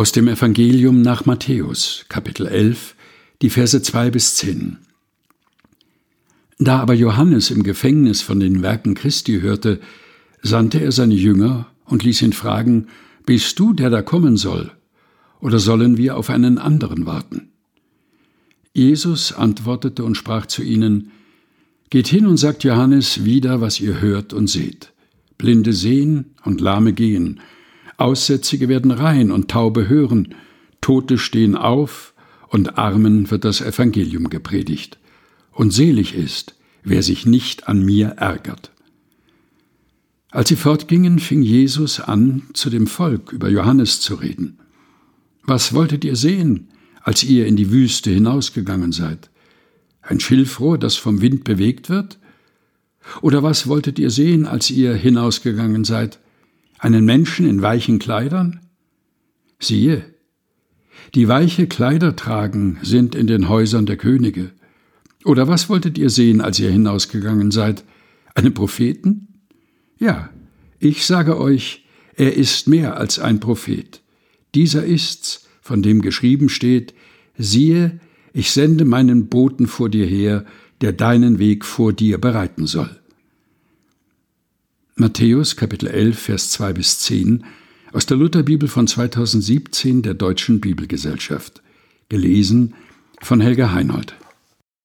Aus dem Evangelium nach Matthäus, Kapitel 11, die Verse 2 bis 10. Da aber Johannes im Gefängnis von den Werken Christi hörte, sandte er seine Jünger und ließ ihn fragen, Bist du, der da kommen soll, oder sollen wir auf einen anderen warten? Jesus antwortete und sprach zu ihnen, Geht hin und sagt Johannes wieder, was ihr hört und seht. Blinde sehen und Lahme gehen, Aussätzige werden rein und Taube hören, Tote stehen auf und Armen wird das Evangelium gepredigt. Und selig ist, wer sich nicht an mir ärgert. Als sie fortgingen, fing Jesus an, zu dem Volk über Johannes zu reden. Was wolltet ihr sehen, als ihr in die Wüste hinausgegangen seid? Ein Schilfrohr, das vom Wind bewegt wird? Oder was wolltet ihr sehen, als ihr hinausgegangen seid? Einen Menschen in weichen Kleidern? Siehe, die weiche Kleider tragen sind in den Häusern der Könige. Oder was wolltet ihr sehen, als ihr hinausgegangen seid? Einen Propheten? Ja, ich sage euch, er ist mehr als ein Prophet. Dieser ist's, von dem geschrieben steht, siehe, ich sende meinen Boten vor dir her, der deinen Weg vor dir bereiten soll. Matthäus Kapitel 11, Vers 2 bis 10 aus der Lutherbibel von 2017 der Deutschen Bibelgesellschaft. Gelesen von Helga Heinold.